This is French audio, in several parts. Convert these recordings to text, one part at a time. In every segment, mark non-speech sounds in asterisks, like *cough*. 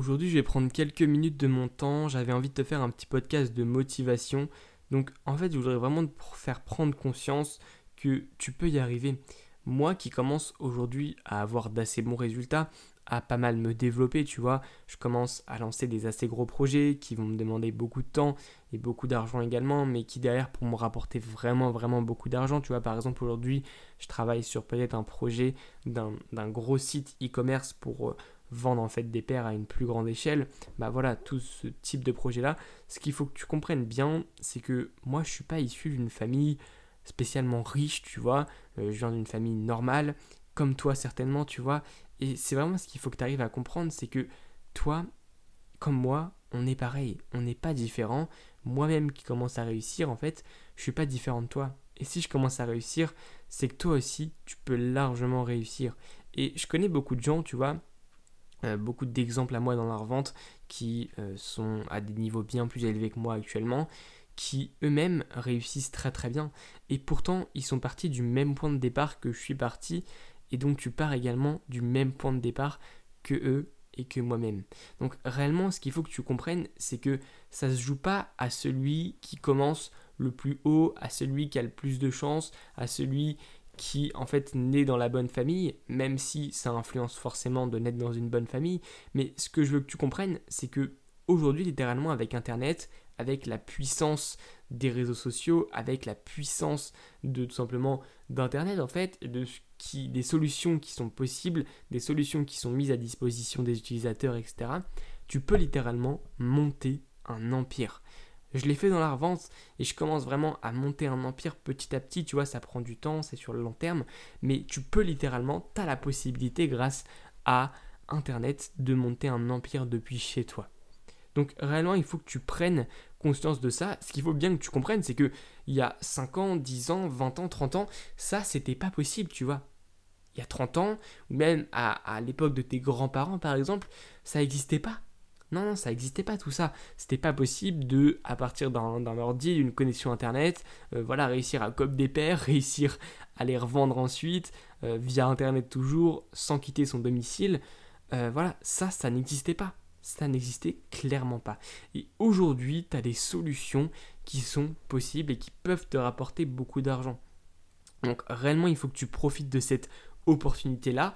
Aujourd'hui, je vais prendre quelques minutes de mon temps. J'avais envie de te faire un petit podcast de motivation. Donc, en fait, je voudrais vraiment te faire prendre conscience que tu peux y arriver. Moi qui commence aujourd'hui à avoir d'assez bons résultats, à pas mal me développer, tu vois, je commence à lancer des assez gros projets qui vont me demander beaucoup de temps et beaucoup d'argent également, mais qui derrière pour me rapporter vraiment, vraiment beaucoup d'argent. Tu vois, par exemple, aujourd'hui, je travaille sur peut-être un projet d'un gros site e-commerce pour euh, vendre en fait des paires à une plus grande échelle, bah voilà, tout ce type de projet-là, ce qu'il faut que tu comprennes bien, c'est que moi je suis pas issu d'une famille spécialement riche, tu vois, euh, je viens d'une famille normale, comme toi certainement, tu vois, et c'est vraiment ce qu'il faut que tu arrives à comprendre, c'est que toi, comme moi, on est pareil, on n'est pas différent. Moi-même qui commence à réussir, en fait, je suis pas différent de toi. Et si je commence à réussir, c'est que toi aussi, tu peux largement réussir. Et je connais beaucoup de gens, tu vois, beaucoup d'exemples à moi dans leur vente qui euh, sont à des niveaux bien plus élevés que moi actuellement, qui eux-mêmes réussissent très très bien. Et pourtant, ils sont partis du même point de départ que je suis parti, et donc tu pars également du même point de départ que eux et que moi-même. Donc réellement, ce qu'il faut que tu comprennes, c'est que ça se joue pas à celui qui commence le plus haut, à celui qui a le plus de chance, à celui qui en fait naît dans la bonne famille, même si ça influence forcément de naître dans une bonne famille. Mais ce que je veux que tu comprennes, c'est que aujourd'hui, littéralement, avec Internet, avec la puissance des réseaux sociaux, avec la puissance de tout simplement d'Internet, en fait, des solutions qui sont possibles, des solutions qui sont mises à disposition des utilisateurs, etc., tu peux littéralement monter un empire. Je l'ai fait dans la revente et je commence vraiment à monter un empire petit à petit. Tu vois, ça prend du temps, c'est sur le long terme. Mais tu peux littéralement, tu as la possibilité grâce à Internet de monter un empire depuis chez toi. Donc réellement, il faut que tu prennes conscience de ça. Ce qu'il faut bien que tu comprennes, c'est que il y a 5 ans, 10 ans, 20 ans, 30 ans, ça, c'était pas possible, tu vois. Il y a 30 ans, ou même à, à l'époque de tes grands-parents, par exemple, ça n'existait pas. Non, non, ça n'existait pas tout ça. C'était pas possible de, à partir d'un ordi, d'une connexion internet, euh, voilà, réussir à copier des paires, *laughs* réussir à les revendre ensuite, euh, via internet toujours, sans quitter son domicile. Euh, voilà, ça, ça n'existait pas. Ça n'existait clairement pas. Et aujourd'hui, tu as des solutions qui sont possibles et qui peuvent te rapporter beaucoup d'argent. Donc réellement, il faut que tu profites de cette opportunité-là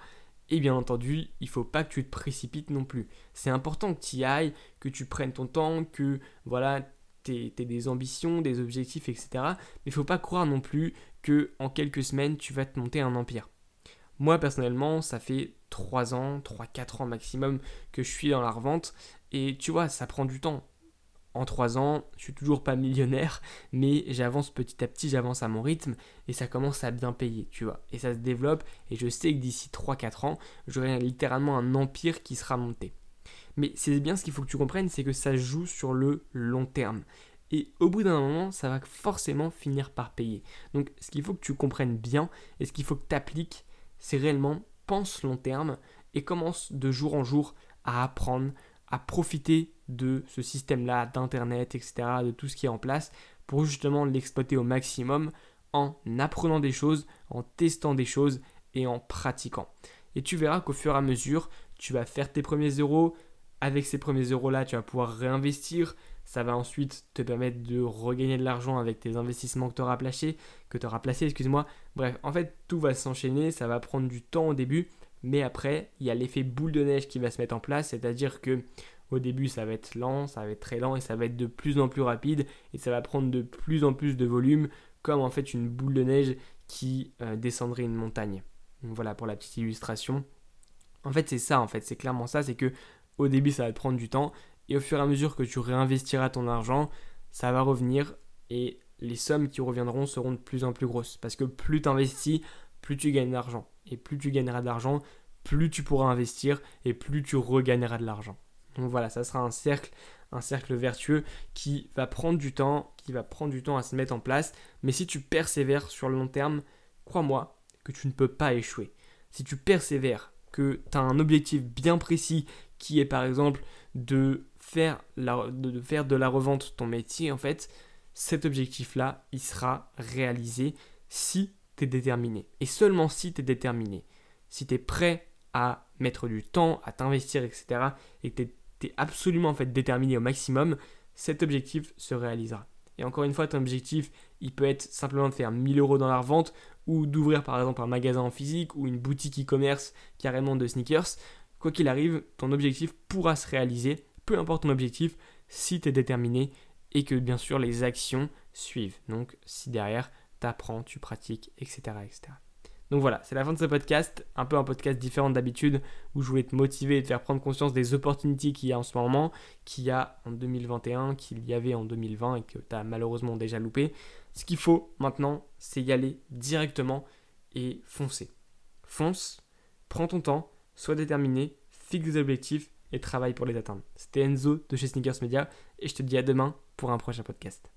et bien entendu, il faut pas que tu te précipites non plus. C'est important que tu y ailles, que tu prennes ton temps, que voilà, tu aies, des ambitions, des objectifs, etc. Mais il faut pas croire non plus que en quelques semaines, tu vas te monter un empire. Moi personnellement, ça fait 3 ans, 3-4 ans maximum que je suis dans la revente. Et tu vois, ça prend du temps en 3 ans, je suis toujours pas millionnaire, mais j'avance petit à petit, j'avance à mon rythme et ça commence à bien payer, tu vois. Et ça se développe et je sais que d'ici 3-4 ans, j'aurai littéralement un empire qui sera monté. Mais c'est bien ce qu'il faut que tu comprennes, c'est que ça joue sur le long terme. Et au bout d'un moment, ça va forcément finir par payer. Donc ce qu'il faut que tu comprennes bien et ce qu'il faut que tu appliques, c'est réellement pense long terme et commence de jour en jour à apprendre, à profiter de ce système-là, d'Internet, etc., de tout ce qui est en place, pour justement l'exploiter au maximum en apprenant des choses, en testant des choses et en pratiquant. Et tu verras qu'au fur et à mesure, tu vas faire tes premiers euros. Avec ces premiers euros-là, tu vas pouvoir réinvestir. Ça va ensuite te permettre de regagner de l'argent avec tes investissements que tu auras placés, que tu auras placés, excuse-moi. Bref, en fait, tout va s'enchaîner, ça va prendre du temps au début, mais après, il y a l'effet boule de neige qui va se mettre en place, c'est-à-dire que au début, ça va être lent, ça va être très lent et ça va être de plus en plus rapide et ça va prendre de plus en plus de volume, comme en fait une boule de neige qui euh, descendrait une montagne. Voilà pour la petite illustration. En fait, c'est ça, en fait, c'est clairement ça, c'est que au début, ça va te prendre du temps et au fur et à mesure que tu réinvestiras ton argent, ça va revenir et les sommes qui reviendront seront de plus en plus grosses parce que plus tu investis, plus tu gagnes d'argent et plus tu gagneras d'argent, plus tu pourras investir et plus tu regagneras de l'argent. Donc voilà, ça sera un cercle, un cercle vertueux qui va prendre du temps, qui va prendre du temps à se mettre en place. Mais si tu persévères sur le long terme, crois-moi que tu ne peux pas échouer. Si tu persévères, que tu as un objectif bien précis qui est par exemple de faire, de faire de la revente ton métier, en fait, cet objectif-là, il sera réalisé si tu es déterminé. Et seulement si tu es déterminé. Si tu es prêt à mettre du temps, à t'investir, etc. Et que tu es absolument en fait déterminé au maximum, cet objectif se réalisera. Et encore une fois, ton objectif, il peut être simplement de faire 1000 euros dans la revente ou d'ouvrir par exemple un magasin en physique ou une boutique e-commerce carrément de sneakers. Quoi qu'il arrive, ton objectif pourra se réaliser, peu importe ton objectif, si tu es déterminé et que bien sûr les actions suivent. Donc si derrière, tu apprends, tu pratiques, etc. etc. Donc voilà, c'est la fin de ce podcast, un peu un podcast différent d'habitude où je voulais te motiver et te faire prendre conscience des opportunités qu'il y a en ce moment, qu'il y a en 2021, qu'il y avait en 2020 et que tu as malheureusement déjà loupé. Ce qu'il faut maintenant, c'est y aller directement et foncer. Fonce, prends ton temps, sois déterminé, fixe des objectifs et travaille pour les atteindre. C'était Enzo de chez Sneakers Media et je te dis à demain pour un prochain podcast.